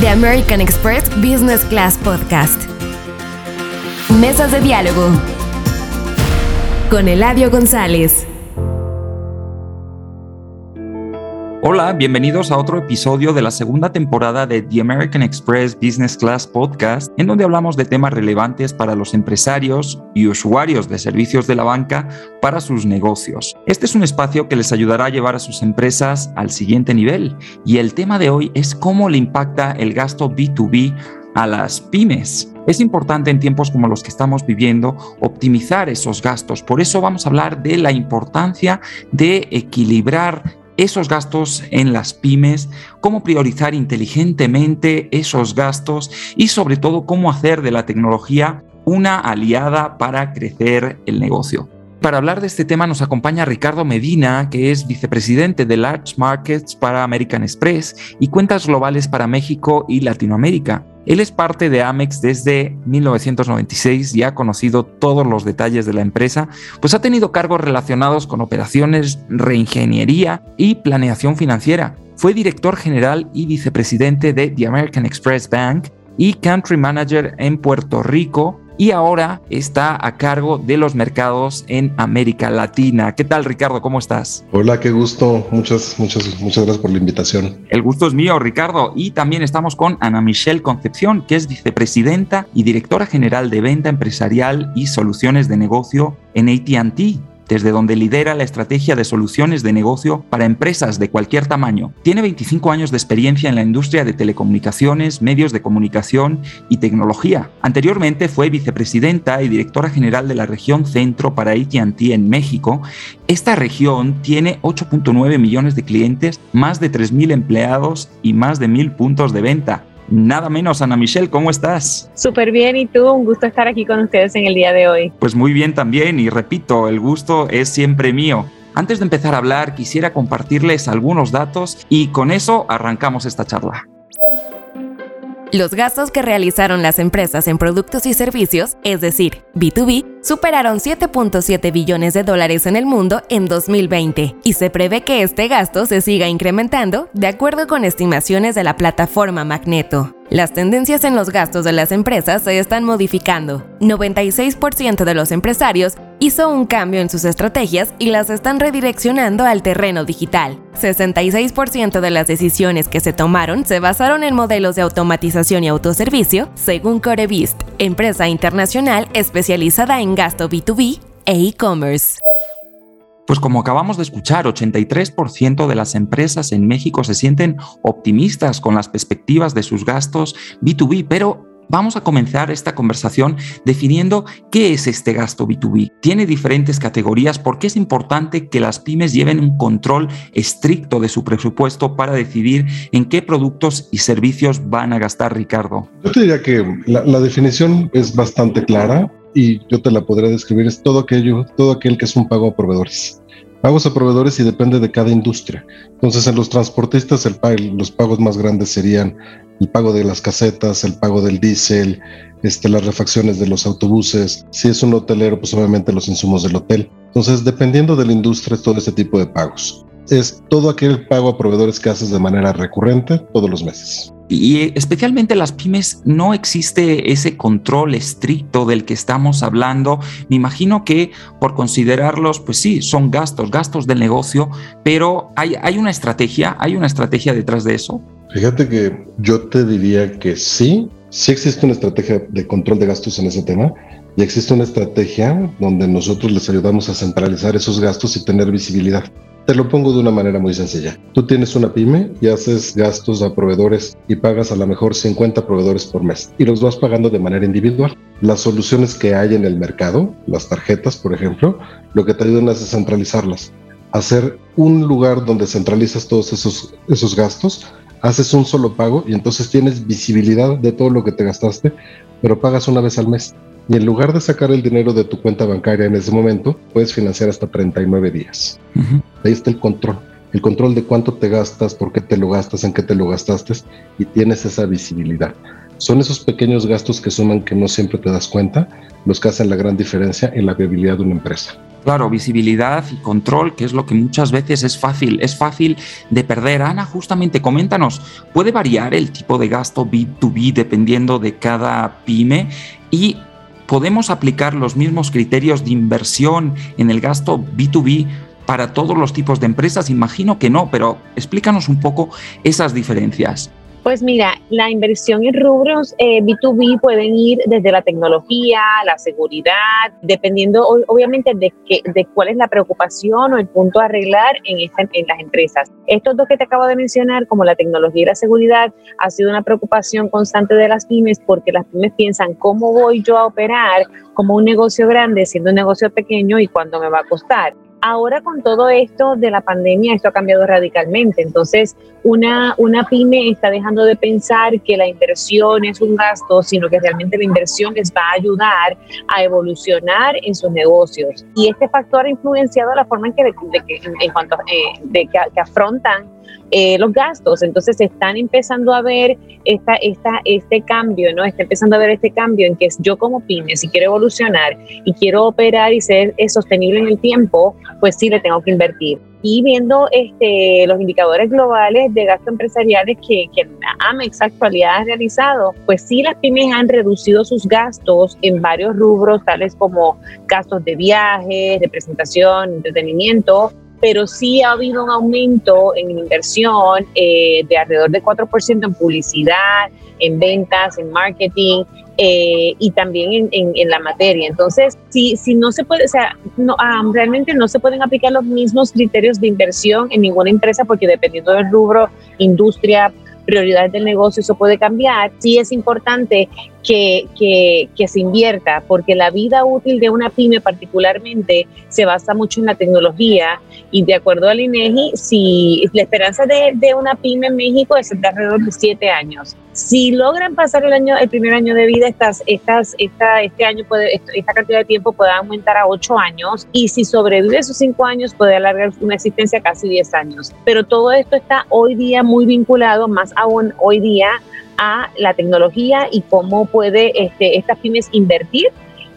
The American Express Business Class Podcast. Mesas de diálogo con Eladio González. Hola, bienvenidos a otro episodio de la segunda temporada de The American Express Business Class Podcast, en donde hablamos de temas relevantes para los empresarios y usuarios de servicios de la banca para sus negocios. Este es un espacio que les ayudará a llevar a sus empresas al siguiente nivel y el tema de hoy es cómo le impacta el gasto B2B a las pymes. Es importante en tiempos como los que estamos viviendo optimizar esos gastos. Por eso vamos a hablar de la importancia de equilibrar esos gastos en las pymes, cómo priorizar inteligentemente esos gastos y sobre todo cómo hacer de la tecnología una aliada para crecer el negocio. Para hablar de este tema nos acompaña Ricardo Medina, que es vicepresidente de Large Markets para American Express y cuentas globales para México y Latinoamérica. Él es parte de Amex desde 1996 y ha conocido todos los detalles de la empresa, pues ha tenido cargos relacionados con operaciones, reingeniería y planeación financiera. Fue director general y vicepresidente de The American Express Bank y country manager en Puerto Rico y ahora está a cargo de los mercados en América Latina. ¿Qué tal, Ricardo? ¿Cómo estás? Hola, qué gusto. Muchas, muchas, muchas gracias por la invitación. El gusto es mío, Ricardo. Y también estamos con Ana Michelle Concepción, que es vicepresidenta y directora general de venta empresarial y soluciones de negocio en ATT desde donde lidera la estrategia de soluciones de negocio para empresas de cualquier tamaño. Tiene 25 años de experiencia en la industria de telecomunicaciones, medios de comunicación y tecnología. Anteriormente fue vicepresidenta y directora general de la región Centro para ATT en México. Esta región tiene 8.9 millones de clientes, más de 3.000 empleados y más de 1.000 puntos de venta nada menos. Ana Michelle, ¿cómo estás? Súper bien, ¿y tú? Un gusto estar aquí con ustedes en el día de hoy. Pues muy bien también, y repito, el gusto es siempre mío. Antes de empezar a hablar, quisiera compartirles algunos datos y con eso arrancamos esta charla. Los gastos que realizaron las empresas en productos y servicios, es decir, B2B, superaron 7.7 billones de dólares en el mundo en 2020 y se prevé que este gasto se siga incrementando de acuerdo con estimaciones de la plataforma Magneto. Las tendencias en los gastos de las empresas se están modificando. 96% de los empresarios hizo un cambio en sus estrategias y las están redireccionando al terreno digital. 66% de las decisiones que se tomaron se basaron en modelos de automatización y autoservicio, según Corebist, empresa internacional especializada en gasto B2B e e-commerce. Pues como acabamos de escuchar, 83% de las empresas en México se sienten optimistas con las perspectivas de sus gastos B2B, pero Vamos a comenzar esta conversación definiendo qué es este gasto B2B. Tiene diferentes categorías porque es importante que las pymes lleven un control estricto de su presupuesto para decidir en qué productos y servicios van a gastar, Ricardo. Yo te diría que la, definición es bastante clara y yo te la podría describir, es todo aquello, todo aquel que es un pago a proveedores. Pagos a proveedores y depende de cada industria. Entonces, en los transportistas, el, los pagos más grandes serían el pago de las casetas, el pago del diésel, este, las refacciones de los autobuses. Si es un hotelero, pues obviamente los insumos del hotel. Entonces, dependiendo de la industria, es todo ese tipo de pagos. Es todo aquel pago a proveedores que haces de manera recurrente todos los meses. Y especialmente las pymes no existe ese control estricto del que estamos hablando. Me imagino que por considerarlos, pues sí, son gastos, gastos del negocio, pero hay, hay una estrategia, hay una estrategia detrás de eso. Fíjate que yo te diría que sí, sí existe una estrategia de control de gastos en ese tema y existe una estrategia donde nosotros les ayudamos a centralizar esos gastos y tener visibilidad. Te lo pongo de una manera muy sencilla. Tú tienes una pyme y haces gastos a proveedores y pagas a lo mejor 50 proveedores por mes y los vas pagando de manera individual. Las soluciones que hay en el mercado, las tarjetas, por ejemplo, lo que te ayudan es centralizarlas. Hacer un lugar donde centralizas todos esos, esos gastos, haces un solo pago y entonces tienes visibilidad de todo lo que te gastaste, pero pagas una vez al mes y en lugar de sacar el dinero de tu cuenta bancaria en ese momento, puedes financiar hasta 39 días. Ahí está el control. El control de cuánto te gastas, por qué te lo gastas, en qué te lo gastaste y tienes esa visibilidad. Son esos pequeños gastos que suman que no siempre te das cuenta, los que hacen la gran diferencia en la viabilidad de una empresa. Claro, visibilidad y control, que es lo que muchas veces es fácil, es fácil de perder. Ana, justamente coméntanos, ¿puede variar el tipo de gasto B2B dependiendo de cada pyme? Y podemos aplicar los mismos criterios de inversión en el gasto B2B para todos los tipos de empresas? Imagino que no, pero explícanos un poco esas diferencias. Pues mira, la inversión en rubros B2B eh, pueden ir desde la tecnología, la seguridad, dependiendo obviamente de, de cuál es la preocupación o el punto a arreglar en, en las empresas. Estos dos que te acabo de mencionar, como la tecnología y la seguridad, ha sido una preocupación constante de las pymes porque las pymes piensan cómo voy yo a operar como un negocio grande siendo un negocio pequeño y cuánto me va a costar. Ahora con todo esto de la pandemia, esto ha cambiado radicalmente. Entonces, una, una pyme está dejando de pensar que la inversión es un gasto, sino que realmente la inversión les va a ayudar a evolucionar en sus negocios. Y este factor ha influenciado la forma en que, en cuanto eh, de que afrontan eh, los gastos. Entonces están empezando a ver esta, esta, este cambio, ¿no? Está empezando a ver este cambio en que yo como pyme, si quiero evolucionar y quiero operar y ser eh, sostenible en el tiempo, pues sí le tengo que invertir. Y viendo este, los indicadores globales de gastos empresariales que, que AMEX actualidad ha realizado, pues sí las pymes han reducido sus gastos en varios rubros, tales como gastos de viajes, de presentación, entretenimiento, pero sí ha habido un aumento en inversión eh, de alrededor de 4% en publicidad, en ventas, en marketing eh, y también en, la materia. Entonces, si, si no se puede, o sea, no, ah, realmente no se pueden aplicar los mismos criterios de inversión en ninguna empresa porque dependiendo del rubro, industria, prioridades del negocio, eso puede cambiar. Sí es importante que, se invierta, porque la vida útil de una pyme particularmente se basa mucho en la tecnología y de acuerdo al INEGI, si la esperanza de, de una pyme en México es de alrededor de siete años. Si logran pasar el año, el primer año de vida, estas, estas, esta, este año puede, esta cantidad de tiempo puede aumentar a ocho años y si sobrevive esos cinco años puede alargar una existencia casi diez años. Pero todo esto está hoy día muy vinculado, más aún hoy día, a la tecnología y cómo puede este, estas pymes invertir,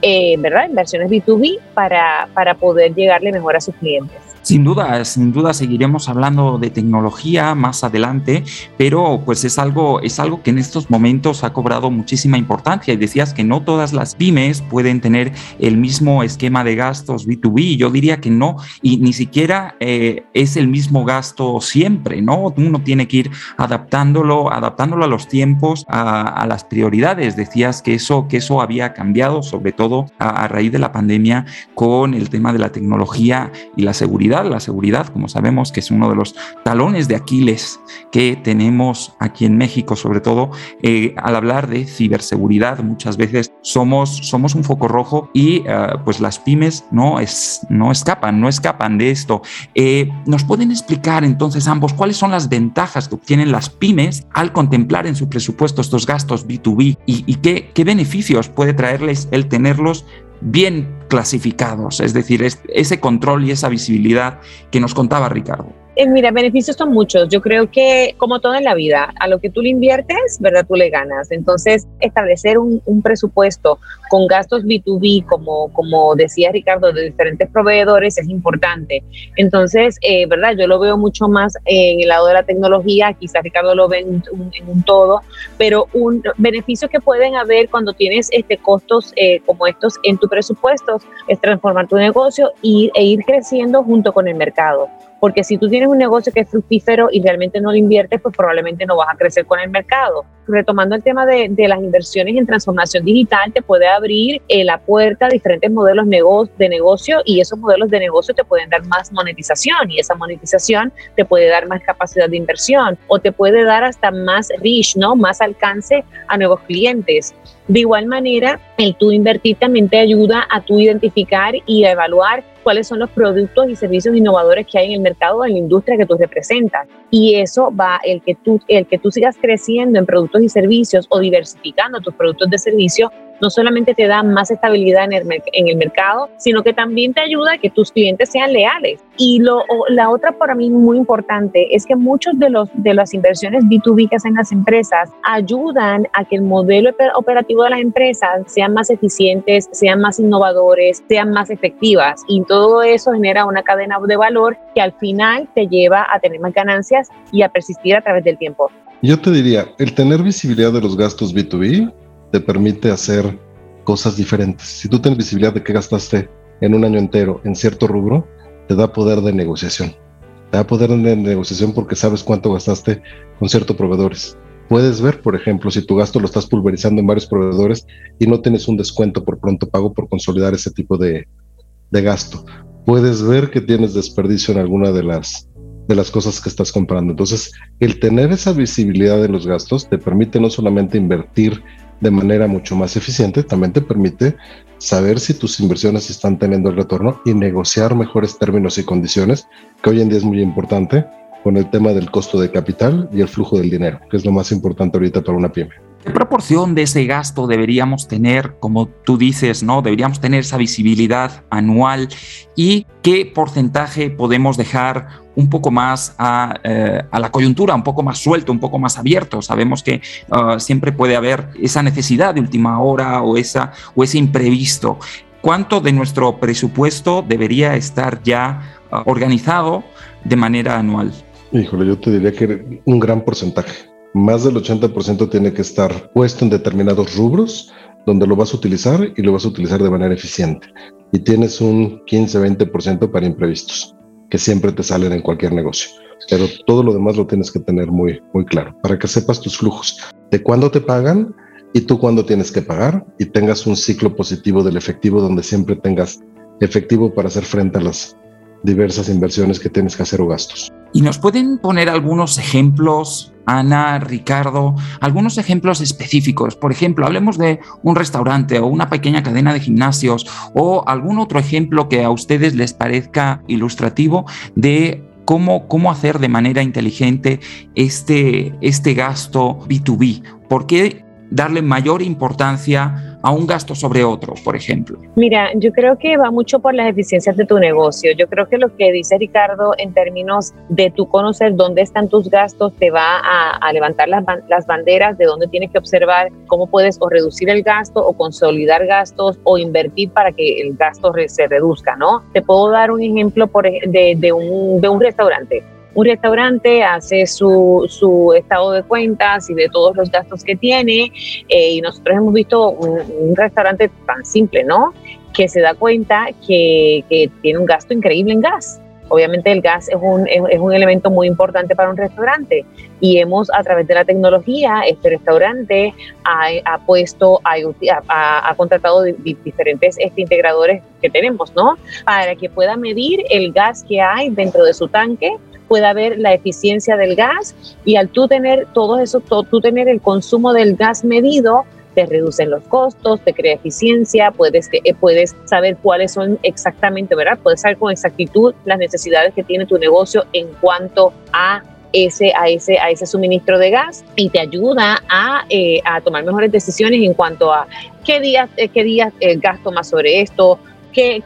eh, ¿verdad? Inversiones B2B para, para poder llegarle mejor a sus clientes. Sin duda, sin duda seguiremos hablando de tecnología más adelante, pero pues es algo, es algo que en estos momentos ha cobrado muchísima importancia y decías que no todas las pymes pueden tener el mismo esquema de gastos B2B. Yo diría que no, y ni siquiera eh, es el mismo gasto siempre, ¿no? Uno tiene que ir adaptándolo, adaptándolo a los tiempos, a, las prioridades. Decías que eso, que eso había cambiado, sobre todo a raíz de la pandemia, con el tema de la tecnología y la seguridad la seguridad, como sabemos que es uno de los talones de Aquiles que tenemos aquí en México, sobre todo eh, al hablar de ciberseguridad, muchas veces somos, somos un foco rojo y eh, pues las pymes no, es, no escapan, no escapan de esto. Eh, ¿Nos pueden explicar entonces ambos cuáles son las ventajas que obtienen las pymes al contemplar en su presupuesto estos gastos B2B y, qué beneficios puede traerles el tenerlos bien clasificados, es decir, ese control y esa visibilidad que nos contaba Ricardo. Eh, mira, beneficios son muchos. Yo creo que, como todo en la vida, a lo que tú le inviertes, ¿verdad? Tú le ganas. Entonces, establecer un, presupuesto con gastos B2B, como, como decía Ricardo, de diferentes proveedores, es importante. Entonces, eh, ¿verdad? Yo lo veo mucho más en el lado de la tecnología, quizás Ricardo lo ve en un, todo, pero un beneficio que pueden haber cuando tienes este costos eh, como estos en tu presupuesto es transformar tu negocio y, e ir creciendo junto con el mercado porque si tú tienes un negocio que es fructífero y realmente no lo inviertes, pues probablemente no vas a crecer con el mercado. Retomando el tema de, las inversiones en transformación digital, te puede abrir eh, la puerta a diferentes modelos de negocio y esos modelos de negocio te pueden dar más monetización y esa monetización te puede dar más capacidad de inversión o te puede dar hasta más reach, ¿no? Más alcance a nuevos clientes. De igual manera, el tú invertir también te ayuda a tú identificar y a evaluar cuáles son los productos y servicios innovadores que hay en el mercado, en la industria que tú representas. Y eso va, el que tú, el que tú sigas creciendo en productos y servicios o diversificando tus productos de servicio, no solamente te da más estabilidad en el, en el mercado, sino que también te ayuda a que tus clientes sean leales. Y lo, la otra para mí muy importante es que muchos de, los, de las inversiones B2B que hacen las empresas ayudan a que el modelo operativo de las empresas sean más eficientes, sean más innovadores, sean más efectivas. Y todo eso genera una cadena de valor que al final te lleva a tener más ganancias y a persistir a través del tiempo. Yo te diría, el tener visibilidad de los gastos B2B te permite hacer cosas diferentes. Si tú tienes visibilidad de qué gastaste en un año entero en cierto rubro, te da poder de negociación. Te da poder de negociación porque sabes cuánto gastaste con ciertos proveedores. Puedes ver, por ejemplo, si tu gasto lo estás pulverizando en varios proveedores y no tienes un descuento por pronto pago por consolidar ese tipo de, de gasto. Puedes ver que tienes desperdicio en alguna de las de las cosas que estás comprando. Entonces, el tener esa visibilidad de los gastos te permite no solamente invertir de manera mucho más eficiente, también te permite saber si tus inversiones están teniendo el retorno y negociar mejores términos y condiciones, que hoy en día es muy importante con el tema del costo de capital y el flujo del dinero, que es lo más importante ahorita para una pyme. ¿Qué proporción de ese gasto deberíamos tener, como tú dices, no? Deberíamos tener esa visibilidad anual y qué porcentaje podemos dejar un poco más a, eh, la coyuntura, un poco más suelto, un poco más abierto. Sabemos que uh, siempre puede haber esa necesidad de última hora o, esa, o ese imprevisto. ¿Cuánto de nuestro presupuesto debería estar ya uh, organizado de manera anual? Híjole, yo te diría que un gran porcentaje más del 80% tiene que estar puesto en determinados rubros donde lo vas a utilizar y lo vas a utilizar de manera eficiente. Y tienes un 15-20% para imprevistos, que siempre te salen en cualquier negocio. Pero todo lo demás lo tienes que tener muy, muy claro para que sepas tus flujos, de cuándo te pagan y tú cuándo tienes que pagar y tengas un ciclo positivo del efectivo donde siempre tengas efectivo para hacer frente a las diversas inversiones que tienes que hacer o gastos. ¿Y nos pueden poner algunos ejemplos, Ana, Ricardo, algunos ejemplos específicos? Por ejemplo, hablemos de un restaurante o una pequeña cadena de gimnasios o algún otro ejemplo que a ustedes les parezca ilustrativo de cómo, cómo hacer de manera inteligente este, este gasto B2B. ¿Por qué darle mayor importancia a un gasto sobre otro, por ejemplo? Mira, yo creo que va mucho por las eficiencias de tu negocio. Yo creo que lo que dice Ricardo en términos de tú conocer dónde están tus gastos te va a, levantar las, las, banderas de dónde tienes que observar cómo puedes o reducir el gasto o consolidar gastos o invertir para que el gasto se reduzca, ¿no? Te puedo dar un ejemplo por, de, de, un, de un restaurante un restaurante hace su, su, estado de cuentas y de todos los gastos que tiene eh, y nosotros hemos visto un, restaurante tan simple, ¿no? Que se da cuenta que, que, tiene un gasto increíble en gas. Obviamente el gas es un, es, un elemento muy importante para un restaurante y hemos a través de la tecnología, este restaurante ha, puesto, ha, ha, contratado diferentes este, integradores que tenemos, ¿no? Para que pueda medir el gas que hay dentro de su tanque pueda ver la eficiencia del gas y al tú tener todo eso, tú tener el consumo del gas medido, te reducen los costos, te crea eficiencia, puedes, eh, puedes saber cuáles son exactamente, ¿verdad? Puedes saber con exactitud las necesidades que tiene tu negocio en cuanto a ese, a ese, a ese suministro de gas y te ayuda a, eh, a tomar mejores decisiones en cuanto a qué días, eh, qué días gasto más sobre esto, qué,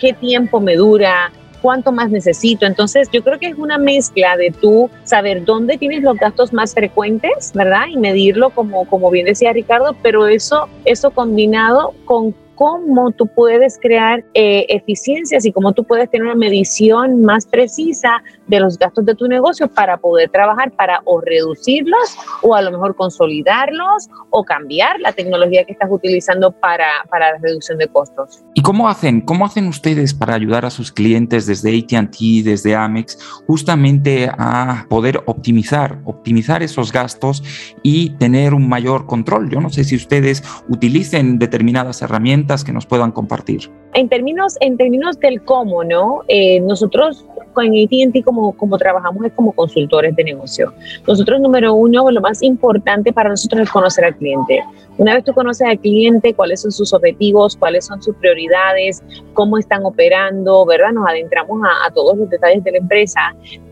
qué tiempo me dura, cuánto más necesito. Entonces, yo creo que es una mezcla de tú saber dónde tienes los gastos más frecuentes, ¿verdad? Y medirlo como, como bien decía Ricardo, pero eso, eso combinado con cómo tú puedes crear eh, eficiencias y cómo tú puedes tener una medición más precisa de los gastos de tu negocio para poder trabajar para o reducirlos o a lo mejor consolidarlos o cambiar la tecnología que estás utilizando para, para la reducción de costos. ¿Y cómo hacen? ¿Cómo hacen ustedes para ayudar a sus clientes desde ATT, desde Amex, justamente a poder optimizar, optimizar esos gastos y tener un mayor control? Yo no sé si ustedes utilicen determinadas herramientas que nos puedan compartir. En términos, en términos del cómo, ¿no? Eh, nosotros en ATT como, como trabajamos es como consultores de negocio. Nosotros, número uno, lo más importante para nosotros es conocer al cliente. Una vez tú conoces al cliente, cuáles son sus objetivos, cuáles son sus prioridades, cómo están operando, ¿verdad? Nos adentramos a, todos los detalles de la empresa.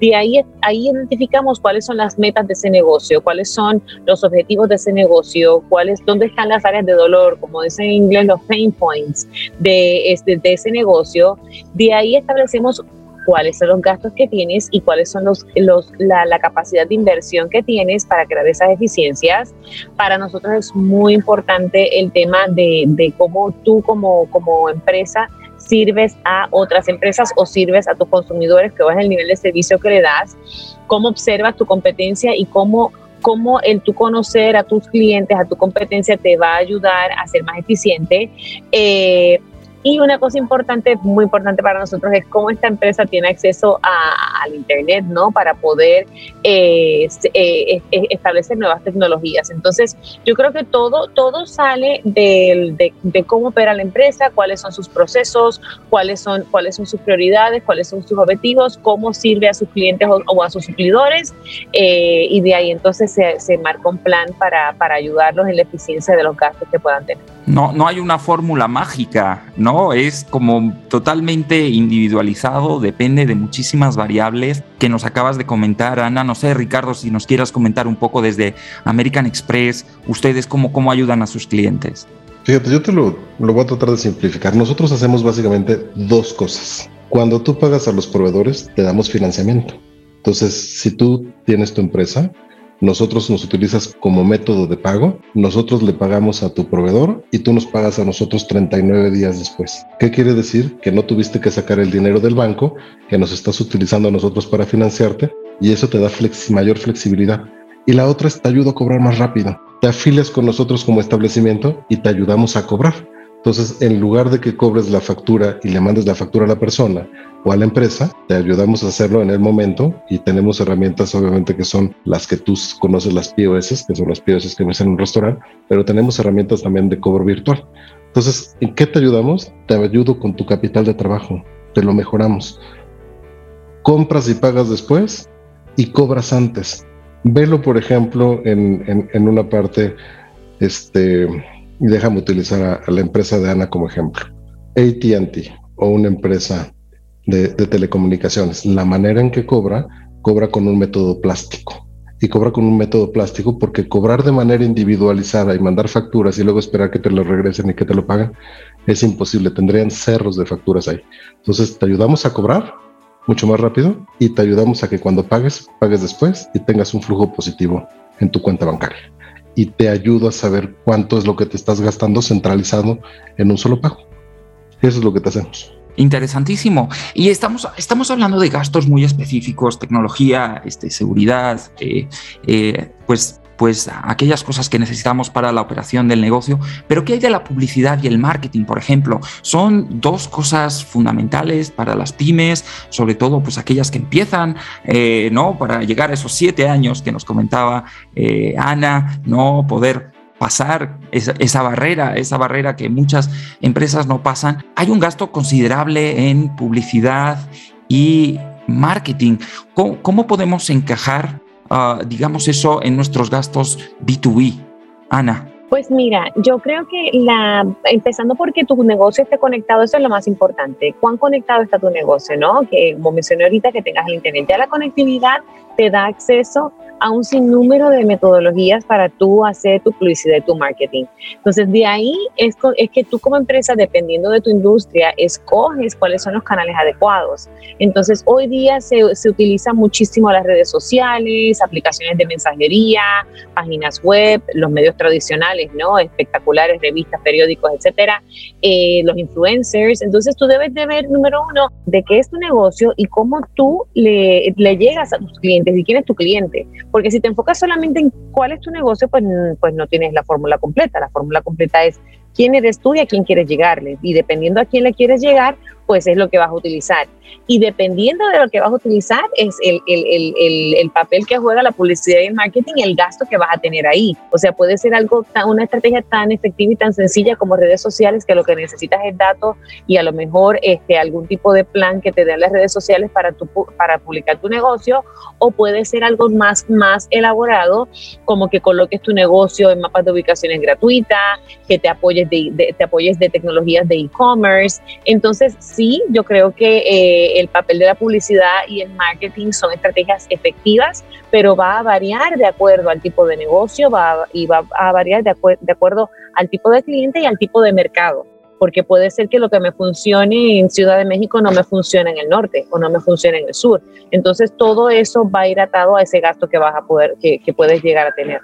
De ahí, ahí identificamos cuáles son las metas de ese negocio, cuáles son los objetivos de ese negocio, cuáles, dónde están las áreas de dolor, como dicen en inglés, los pain points de, este, de ese negocio. De ahí establecemos cuáles son los gastos que tienes y cuáles son los, los, la, la, capacidad de inversión que tienes para crear esas eficiencias. Para nosotros es muy importante el tema de, de cómo tú como, como empresa sirves a otras empresas o sirves a tus consumidores, que es el nivel de servicio que le das, cómo observas tu competencia y cómo cómo el tú conocer a tus clientes, a tu competencia, te va a ayudar a ser más eficiente. Eh, y una cosa importante, muy importante para nosotros, es cómo esta empresa tiene acceso al Internet, ¿no? Para poder eh, eh, establecer nuevas tecnologías. Entonces, yo creo que todo, todo sale de, cómo opera la empresa, cuáles son sus procesos, cuáles son, cuáles son sus prioridades, cuáles son sus objetivos, cómo sirve a sus clientes o, a sus suplidores. Eh, y de ahí entonces se, se marca un plan para, para ayudarlos en la eficiencia de los gastos que puedan tener. No, no hay una fórmula mágica, ¿no? Es como totalmente individualizado, depende de muchísimas variables que nos acabas de comentar, Ana. No sé, Ricardo, si nos quieras comentar un poco desde American Express, ustedes cómo, cómo ayudan a sus clientes. Fíjate, yo te lo, lo voy a tratar de simplificar. Nosotros hacemos básicamente dos cosas. Cuando tú pagas a los proveedores, te damos financiamiento. Entonces, si tú tienes tu empresa, nosotros nos utilizas como método de pago, nosotros le pagamos a tu proveedor y tú nos pagas a nosotros 39 días después. ¿Qué quiere decir? Que no tuviste que sacar el dinero del banco, que nos estás utilizando a nosotros para financiarte y eso te da mayor flexibilidad. Y la otra es te ayuda a cobrar más rápido. Te afilias con nosotros como establecimiento y te ayudamos a cobrar. Entonces, en lugar de que cobres la factura y le mandes la factura a la persona o a la empresa, te ayudamos a hacerlo en el momento y tenemos herramientas, obviamente, que son las que tú conoces, las POS, que son las POS que ves en un restaurante, pero tenemos herramientas también de cobro virtual. Entonces, ¿en qué te ayudamos? Te ayudo con tu capital de trabajo, te lo mejoramos. Compras y pagas después y cobras antes. Velo, por ejemplo, en, en, en una parte, este, y déjame utilizar a, la empresa de Ana como ejemplo. ATT o una empresa de, telecomunicaciones, la manera en que cobra, cobra con un método plástico. Y cobra con un método plástico porque cobrar de manera individualizada y mandar facturas y luego esperar que te lo regresen y que te lo paguen es imposible. Tendrían cerros de facturas ahí. Entonces te ayudamos a cobrar mucho más rápido y te ayudamos a que cuando pagues, pagues después y tengas un flujo positivo en tu cuenta bancaria y te ayudo a saber cuánto es lo que te estás gastando centralizado en un solo pago. Eso es lo que te hacemos. Interesantísimo. Y estamos, estamos hablando de gastos muy específicos, tecnología, este, seguridad, eh, eh, pues pues aquellas cosas que necesitamos para la operación del negocio, pero ¿qué hay de la publicidad y el marketing, por ejemplo? Son dos cosas fundamentales para las pymes, sobre todo pues aquellas que empiezan, eh, ¿no? Para llegar a esos siete años que nos comentaba eh, Ana, ¿no? Poder pasar esa, barrera, esa barrera que muchas empresas no pasan. Hay un gasto considerable en publicidad y marketing. ¿Cómo, cómo podemos encajar Ah, digamos eso, en nuestros gastos B2B? Ana. Pues mira, yo creo que la, empezando porque tu negocio esté conectado, eso es lo más importante. ¿Cuán conectado está tu negocio, no? Que como mencioné ahorita, que tengas el internet. Ya la conectividad te da acceso a un sinnúmero de metodologías para tú hacer tu publicidad tu marketing. Entonces, de ahí es, que tú como empresa, dependiendo de tu industria, escoges cuáles son los canales adecuados. Entonces, hoy día se, se utilizan muchísimo las redes sociales, aplicaciones de mensajería, páginas web, los medios tradicionales, ¿no? Espectaculares, revistas, periódicos, etcétera, eh, los influencers. Entonces, tú debes de ver, número uno, de qué es tu negocio y cómo tú le, le llegas a tus clientes y quién es tu cliente. Porque si te enfocas solamente en cuál es tu negocio, pues, pues no tienes la fórmula completa. La fórmula completa es quién eres tú y a quién quieres llegarle. Y dependiendo a quién le quieres llegar, pues es lo que vas a utilizar. Y dependiendo de lo que vas a utilizar, es el, el, el, el, papel que juega la publicidad y el marketing el gasto que vas a tener ahí. O sea, puede ser algo, una estrategia tan efectiva y tan sencilla como redes sociales, que lo que necesitas es datos y a lo mejor este, algún tipo de plan que te den las redes sociales para, tu, para publicar tu negocio, o puede ser algo más, más elaborado, como que coloques tu negocio en mapas de ubicaciones gratuitas, que te apoyes de, te apoyes de tecnologías de e-commerce. Entonces, sí, yo creo que eh, el papel de la publicidad y el marketing son estrategias efectivas, pero va a variar de acuerdo al tipo de negocio va y va a variar de, de acuerdo al tipo de cliente y al tipo de mercado porque puede ser que lo que me funcione en Ciudad de México no me funcione en el norte o no me funcione en el sur. Entonces todo eso va a ir atado a ese gasto que vas a poder, que, puedes llegar a tener.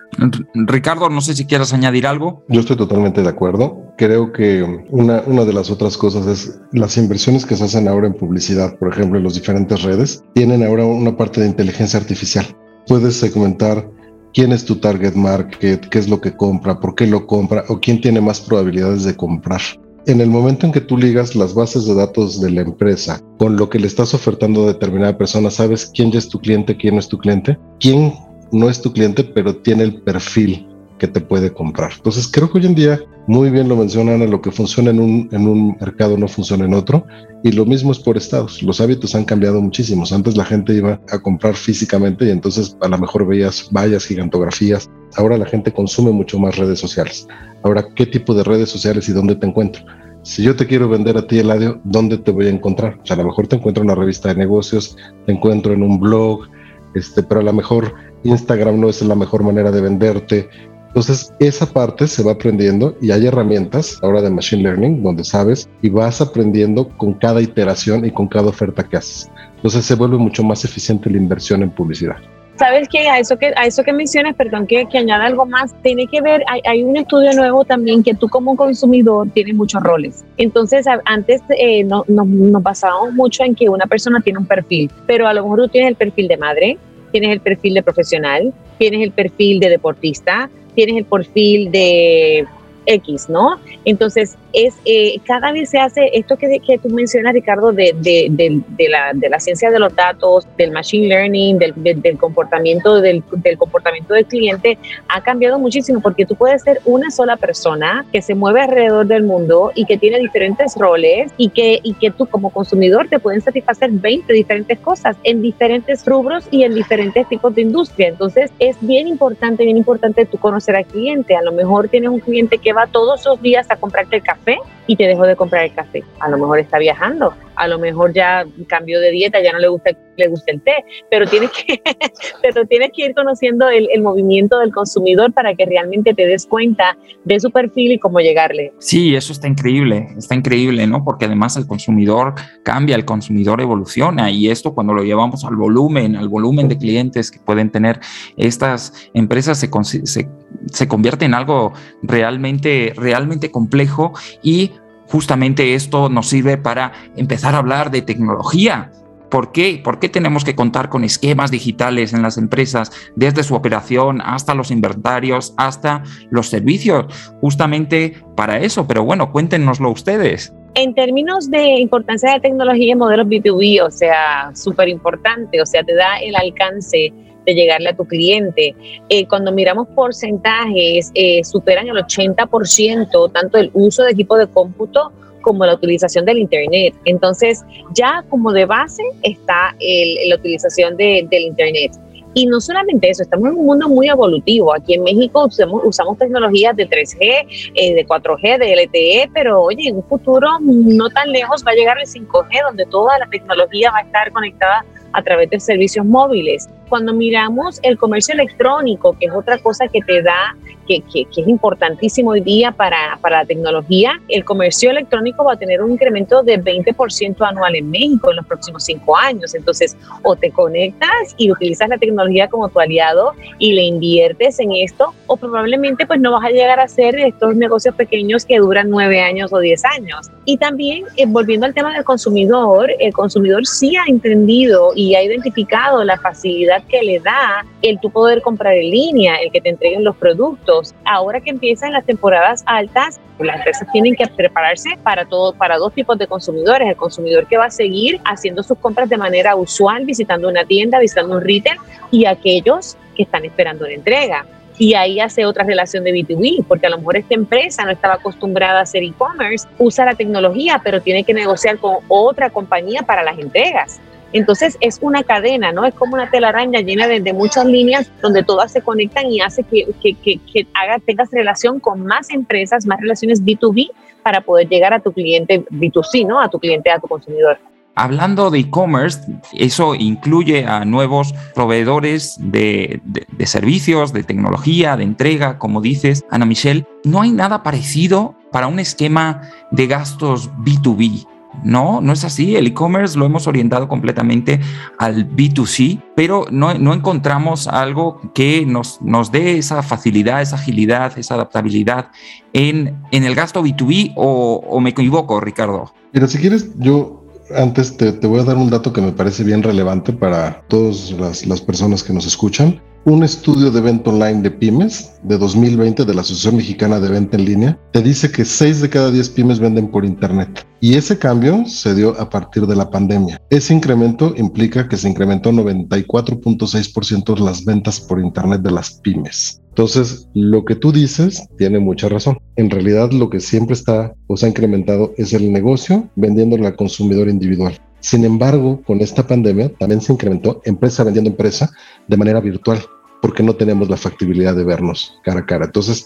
Ricardo, no sé si quieras añadir algo. Yo estoy totalmente de acuerdo. Creo que una, una de las otras cosas es las inversiones que se hacen ahora en publicidad, por ejemplo, en las diferentes redes, tienen ahora una parte de inteligencia artificial. Puedes segmentar quién es tu target market, qué es lo que compra, por qué lo compra o quién tiene más probabilidades de comprar en el momento en que tú ligas las bases de datos de la empresa con lo que le estás ofertando a determinada persona, sabes quién ya es tu cliente, quién no es tu cliente, quién no es tu cliente, pero tiene el perfil te puede comprar. Entonces creo que hoy en día, muy bien lo mencionan, lo que funciona en un, en un mercado no funciona en otro. Y lo mismo es por estados. Los hábitos han cambiado muchísimo. Antes la gente iba a comprar físicamente y entonces a lo mejor veías vallas, gigantografías. Ahora la gente consume mucho más redes sociales. Ahora, ¿qué tipo de redes sociales y dónde te encuentro? Si yo te quiero vender a ti, Eladio, ¿dónde te voy a encontrar? O sea, a lo mejor te encuentro en una revista de negocios, te encuentro en un blog, este, pero a lo mejor Instagram no es la mejor manera de venderte. Entonces, esa parte se va aprendiendo y hay herramientas ahora de Machine Learning donde sabes y vas aprendiendo con cada iteración y con cada oferta que haces. Entonces, se vuelve mucho más eficiente la inversión en publicidad. Sabes que a eso que a eso que mencionas, perdón, que, que añada algo más, tiene que ver, hay, hay, un estudio nuevo también que tú como consumidor tienes muchos roles. Entonces, antes eh, no, no, nos basábamos mucho en que una persona tiene un perfil, pero a lo mejor tú tienes el perfil de madre, tienes el perfil de profesional, tienes el perfil de deportista, tienes el perfil de X, ¿no? Entonces, es eh, cada vez se hace esto que, que tú mencionas, Ricardo, de, de, de, la, de la ciencia de los datos, del machine learning, del, del comportamiento del, del, comportamiento del cliente, ha cambiado muchísimo porque tú puedes ser una sola persona que se mueve alrededor del mundo y que tiene diferentes roles y que, y que tú como consumidor te pueden satisfacer 20 diferentes cosas en diferentes rubros y en diferentes tipos de industria. Entonces, es bien importante, bien importante tú conocer al cliente. A lo mejor tienes un cliente que va todos los días a comprarte el café y te dejó de comprar el café. A lo mejor está viajando, a lo mejor ya cambió de dieta, ya no le gusta, le gusta el té, pero tienes que, pero tienes que ir conociendo el, el, movimiento del consumidor para que realmente te des cuenta de su perfil y cómo llegarle. Sí, eso está increíble, está increíble, ¿no? Porque además el consumidor cambia, el consumidor evoluciona y esto cuando lo llevamos al volumen, al volumen de clientes que pueden tener estas empresas se, se, se convierte en algo realmente, realmente complejo y justamente esto nos sirve para empezar a hablar de tecnología. ¿Por qué? ¿Por qué tenemos que contar con esquemas digitales en las empresas, desde su operación hasta los inventarios, hasta los servicios? Justamente para eso, pero bueno, cuéntenoslo ustedes. En términos de importancia de tecnología y modelos B2B, o sea, súper importante, o sea, te da el alcance de llegarle a tu cliente. Eh, cuando miramos porcentajes, eh, superan el 80% tanto el uso de equipo de cómputo como la utilización del Internet. Entonces, ya como de base está el, la utilización de, del Internet. Y no solamente eso, estamos en un mundo muy evolutivo. Aquí en México usamos, usamos tecnologías de 3G, eh, de 4G, de LTE, pero oye, en un futuro no tan lejos va a llegar el 5G, donde toda la tecnología va a estar conectada a través de servicios móviles. Cuando miramos el comercio electrónico, que es otra cosa que te da, que, que, que es importantísimo hoy día para, para, la tecnología, el comercio electrónico va a tener un incremento de 20% anual en México en los próximos cinco años. Entonces, o te conectas y utilizas la tecnología como tu aliado y le inviertes en esto, o probablemente pues no vas a llegar a hacer estos negocios pequeños que duran nueve años o diez años. Y también, eh, volviendo al tema del consumidor, el consumidor sí ha entendido y ha identificado la facilidad que le da el tú poder comprar en línea, el que te entreguen los productos. Ahora que empiezan las temporadas altas, las empresas tienen que prepararse para todo, para dos tipos de consumidores. El consumidor que va a seguir haciendo sus compras de manera usual, visitando una tienda, visitando un retail, y aquellos que están esperando la entrega. Y ahí hace otra relación de B2B, porque a lo mejor esta empresa no estaba acostumbrada a hacer e-commerce, usa la tecnología, pero tiene que negociar con otra compañía para las entregas. Entonces es una cadena, ¿no? Es como una telaraña llena de, muchas líneas donde todas se conectan y hace que, que, que, haga, tengas relación con más empresas, más relaciones B2B para poder llegar a tu cliente B2C, ¿no? A tu cliente, a tu consumidor. Hablando de e-commerce, eso incluye a nuevos proveedores de, de, servicios, de tecnología, de entrega, como dices, Ana Michelle. No hay nada parecido para un esquema de gastos B2B. No, no es así. El e-commerce lo hemos orientado completamente al B2C, pero no, no encontramos algo que nos, nos, dé esa facilidad, esa agilidad, esa adaptabilidad en, en el gasto B2B o, me equivoco, Ricardo. Mira, si quieres, yo antes te, te, voy a dar un dato que me parece bien relevante para todas las, las personas que nos escuchan un estudio de venta online de pymes de 2020 de la Asociación Mexicana de Venta en Línea te dice que 6 de cada 10 pymes venden por Internet. Y ese cambio se dio a partir de la pandemia. Ese incremento implica que se incrementó 94.6% las ventas por Internet de las pymes. Entonces, lo que tú dices tiene mucha razón. En realidad, lo que siempre está o se ha incrementado es el negocio vendiéndole al consumidor individual. Sin embargo, con esta pandemia también se incrementó empresa vendiendo empresa de manera virtual, porque no tenemos la factibilidad de vernos cara a cara. Entonces,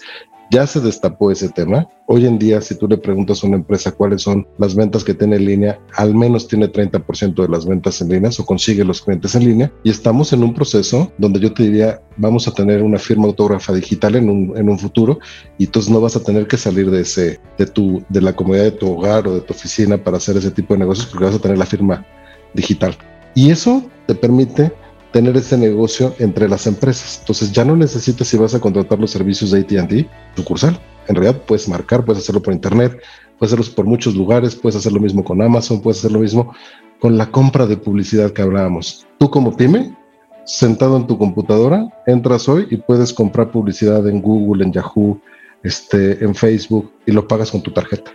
ya se destapó ese tema. Hoy en día, si tú le preguntas a una empresa cuáles son las ventas que tiene en línea, al menos tiene 30% de las ventas en línea o consigue los clientes en línea. Y estamos en un proceso donde yo te diría, vamos a tener una firma autógrafa digital en un, en un futuro y entonces no vas a tener que salir de, ese, de, tu, de la comodidad de tu hogar o de tu oficina para hacer ese tipo de negocios porque vas a tener la firma digital. Y eso te permite tener ese negocio entre las empresas. Entonces ya no necesitas si vas a contratar los servicios de ATT, sucursal. En realidad puedes marcar, puedes hacerlo por internet, puedes hacerlo por muchos lugares, puedes hacer lo mismo con Amazon, puedes hacer lo mismo con la compra de publicidad que hablábamos. Tú como pyme, sentado en tu computadora, entras hoy y puedes comprar publicidad en Google, en Yahoo, este, en Facebook y lo pagas con tu tarjeta.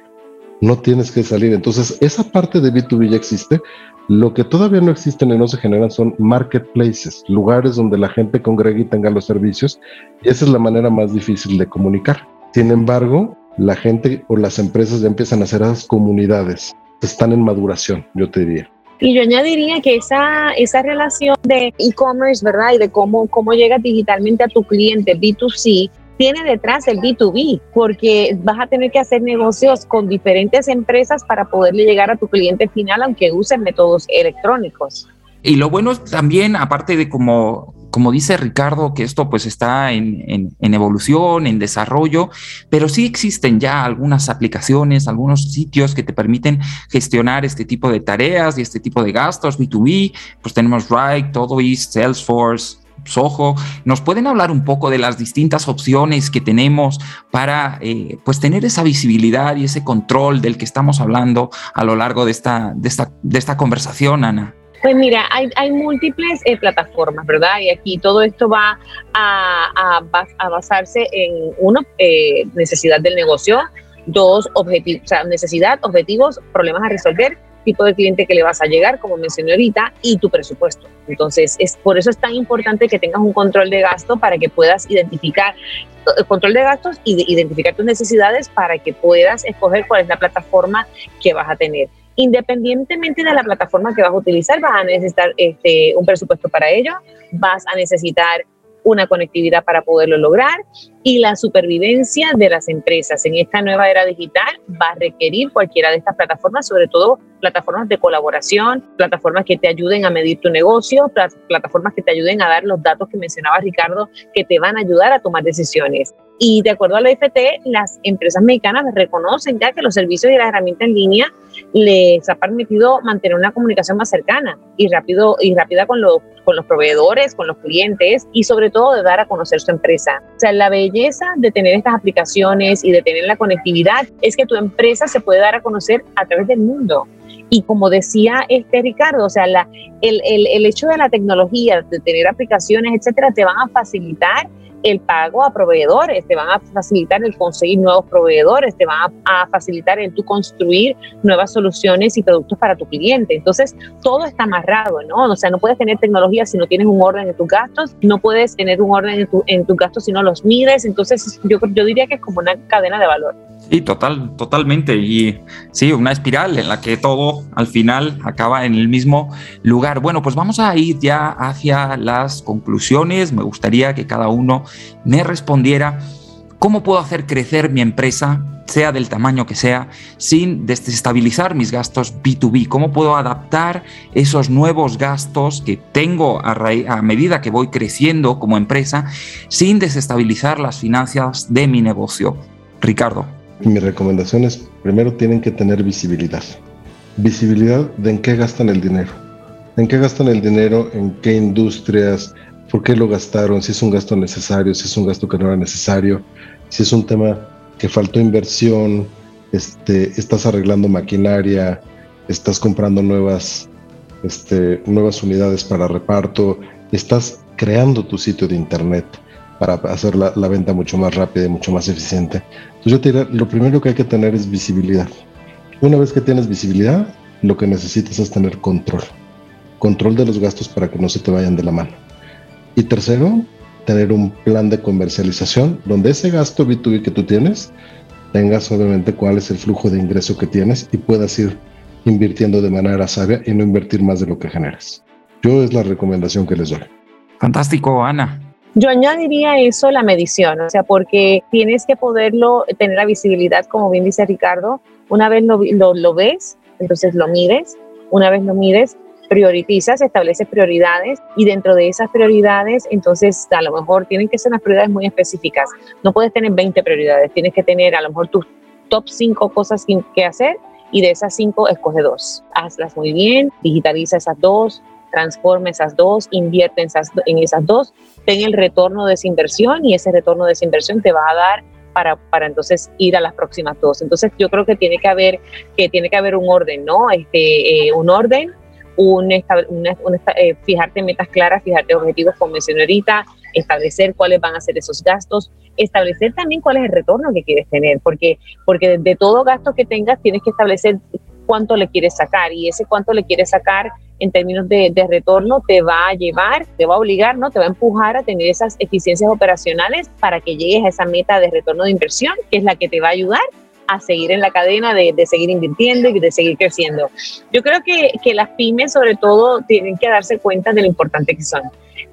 No tienes que salir. Entonces, esa parte de B2B ya existe, lo que todavía no existen y no se generan son marketplaces, lugares donde la gente congregue y tenga los servicios, y esa es la manera más difícil de comunicar. Sin embargo, la gente o las empresas ya empiezan a hacer esas comunidades, están en maduración, yo te diría. Y yo añadiría que esa, esa relación de e-commerce, ¿verdad? Y de cómo, cómo llegas digitalmente a tu cliente B2C, tiene detrás el B2B, porque vas a tener que hacer negocios con diferentes empresas para poderle llegar a tu cliente final, aunque uses métodos electrónicos. Y lo bueno también, aparte de como, como dice Ricardo, que esto pues está en, en, evolución, en desarrollo, pero sí existen ya algunas aplicaciones, algunos sitios que te permiten gestionar este tipo de tareas y este tipo de gastos B2B. Pues tenemos Ride, Todoist, Salesforce, Soho. ¿Nos pueden hablar un poco de las distintas opciones que tenemos para eh, pues tener esa visibilidad y ese control del que estamos hablando a lo largo de esta, de esta, de esta conversación, Ana? Pues mira, hay, múltiples eh, plataformas, ¿verdad? Y aquí todo esto va a, a, basarse en, uno, eh, necesidad del negocio, dos, objetivos, necesidad, objetivos, problemas a resolver tipo de cliente que le vas a llegar, como mencioné ahorita, y tu presupuesto. Entonces, es por eso es tan importante que tengas un control de gasto para que puedas identificar el control de gastos y identificar tus necesidades para que puedas escoger cuál es la plataforma que vas a tener. Independientemente de la plataforma que vas a utilizar, vas a necesitar este, un presupuesto para ello, vas a necesitar una conectividad para poderlo lograr y la supervivencia de las empresas en esta nueva era digital va a requerir cualquiera de estas plataformas, sobre todo plataformas de colaboración, plataformas que te ayuden a medir tu negocio, plataformas que te ayuden a dar los datos que mencionaba Ricardo, que te van a ayudar a tomar decisiones. Y de acuerdo a la IFT, las empresas mexicanas reconocen ya que los servicios y la herramienta en línea les ha permitido mantener una comunicación más cercana y, rápido, y rápida con los, con los proveedores, con los clientes y sobre todo de dar a conocer su empresa. O sea, la belleza de tener estas aplicaciones y de tener la conectividad es que tu empresa se puede dar a conocer a través del mundo. Y como decía este Ricardo, o sea, la, el, el, el hecho de la tecnología, de tener aplicaciones, etcétera, te van a facilitar el pago a proveedores, te van a facilitar el conseguir nuevos proveedores, te van a, facilitar el tú construir nuevas soluciones y productos para tu cliente. Entonces, todo está amarrado, ¿no? O sea, no puedes tener tecnología si no tienes un orden en tus gastos, no puedes tener un orden en, tu, en tus gastos si no los mides. Entonces, yo, yo diría que es como una cadena de valor. Sí, total, totalmente. Y sí, una espiral en la que todo al final acaba en el mismo lugar. Bueno, pues vamos a ir ya hacia las conclusiones. Me gustaría que cada uno me respondiera cómo puedo hacer crecer mi empresa, sea del tamaño que sea, sin desestabilizar mis gastos B2B. ¿Cómo puedo adaptar esos nuevos gastos que tengo a, a medida que voy creciendo como empresa sin desestabilizar las finanzas de mi negocio? Ricardo mi recomendación es, primero tienen que tener visibilidad. Visibilidad de en qué gastan el dinero. En qué gastan el dinero, en qué industrias, por qué lo gastaron, si es un gasto necesario, si es un gasto que no era necesario, si es un tema que faltó inversión, este, estás arreglando maquinaria, estás comprando nuevas, este, nuevas unidades para reparto, estás creando tu sitio de internet para hacer la, la, venta mucho más rápida y mucho más eficiente. Entonces yo te diría, lo primero que hay que tener es visibilidad. Una vez que tienes visibilidad, lo que necesitas es tener control. Control de los gastos para que no se te vayan de la mano. Y tercero, tener un plan de comercialización donde ese gasto B2B que tú tienes, tengas obviamente cuál es el flujo de ingreso que tienes y puedas ir invirtiendo de manera sabia y no invertir más de lo que generas. Yo es la recomendación que les doy. Fantástico, Ana. Yo añadiría eso la medición, o sea, porque tienes que poderlo, tener la visibilidad, como bien dice Ricardo, una vez lo, lo, ves, entonces lo mides, una vez lo mides, priorizas, estableces prioridades y dentro de esas prioridades, entonces a lo mejor tienen que ser unas prioridades muy específicas. No puedes tener 20 prioridades, tienes que tener a lo mejor tus top 5 cosas que hacer y de esas 5 escoge dos. Hazlas muy bien, digitaliza esas dos, transforma esas dos, invierte en esas, en esas dos, ten el retorno de esa inversión y ese retorno de esa inversión te va a dar para, para, entonces ir a las próximas dos. Entonces yo creo que tiene que haber, que tiene que haber un orden, ¿no? Este, eh, un orden, un, eh, fijarte metas claras, fijarte objetivos como mencioné ahorita, establecer cuáles van a ser esos gastos, establecer también cuál es el retorno que quieres tener, porque, porque de todo gasto que tengas tienes que establecer cuánto le quieres sacar y ese cuánto le quieres sacar en términos de, retorno te va a llevar, te va a obligar, ¿no? Te va a empujar a tener esas eficiencias operacionales para que llegues a esa meta de retorno de inversión, que es la que te va a ayudar a seguir en la cadena de, seguir invirtiendo y de seguir creciendo. Yo creo que, que las pymes sobre todo tienen que darse cuenta de lo importante que son.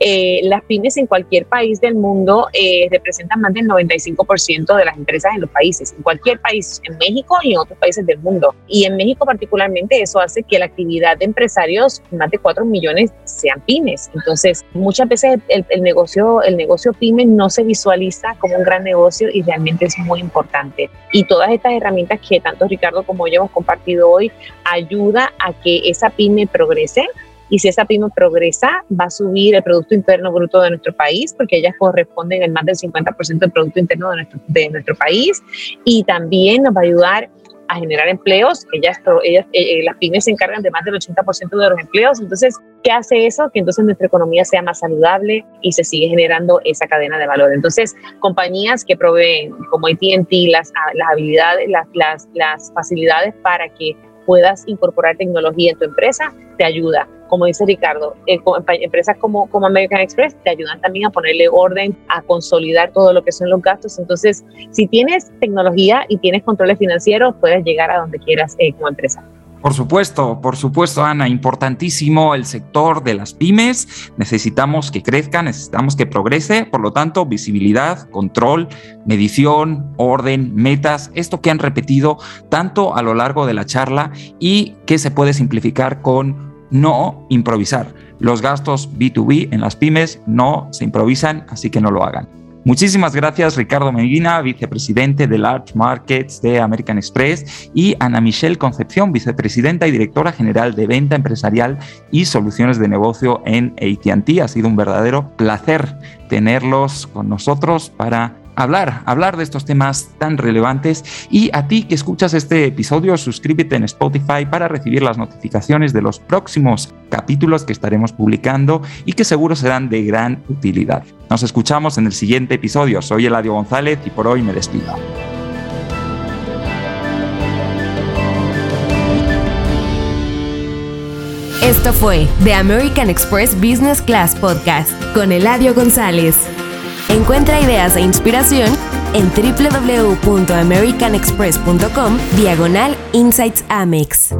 Eh, las pymes en cualquier país del mundo eh, representan más del 95% de las empresas en los países, en cualquier país, en México y en otros países del mundo. Y en México particularmente eso hace que la actividad de empresarios, más de 4 millones, sean pymes. Entonces, muchas veces el, el negocio, el negocio pyme no se visualiza como un gran negocio y realmente es muy importante. Y todas estas herramientas que tanto Ricardo como yo hemos compartido hoy ayuda a que esa pyme progrese y si esa pyme progresa, va a subir el Producto Interno Bruto de nuestro país, porque ellas corresponden al más del 50% del Producto Interno de nuestro, de nuestro país, y también nos va a ayudar a generar empleos. Ellas, ellas eh, eh, las pymes se encargan de más del 80% de los empleos. Entonces, ¿qué hace eso? Que entonces nuestra economía sea más saludable y se sigue generando esa cadena de valor. Entonces, compañías que proveen como ATT las, las habilidades, las, las, las facilidades para que puedas incorporar tecnología en tu empresa, te ayuda. Como dice Ricardo, eh, empresas como, American Express te ayudan también a ponerle orden, a consolidar todo lo que son los gastos. Entonces, si tienes tecnología y tienes controles financieros, puedes llegar a donde quieras eh, como empresa. Por supuesto, por supuesto, Ana, importantísimo el sector de las pymes. Necesitamos que crezca, necesitamos que progrese. Por lo tanto, visibilidad, control, medición, orden, metas, esto que han repetido tanto a lo largo de la charla y que se puede simplificar con no improvisar. Los gastos B2B en las pymes no se improvisan, así que no lo hagan. Muchísimas gracias Ricardo Medina, vicepresidente de Large Markets de American Express, y Ana Michelle Concepción, vicepresidenta y directora general de venta empresarial y soluciones de negocio en ATT. Ha sido un verdadero placer tenerlos con nosotros para hablar, hablar de estos temas tan relevantes. Y a ti que escuchas este episodio, suscríbete en Spotify para recibir las notificaciones de los próximos capítulos que estaremos publicando y que seguro serán de gran utilidad. Nos escuchamos en el siguiente episodio. Soy Eladio González y por hoy me despido. Esto fue The American Express Business Class Podcast con Eladio González. Encuentra ideas e inspiración en www.americanexpress.com diagonal Insights Amex.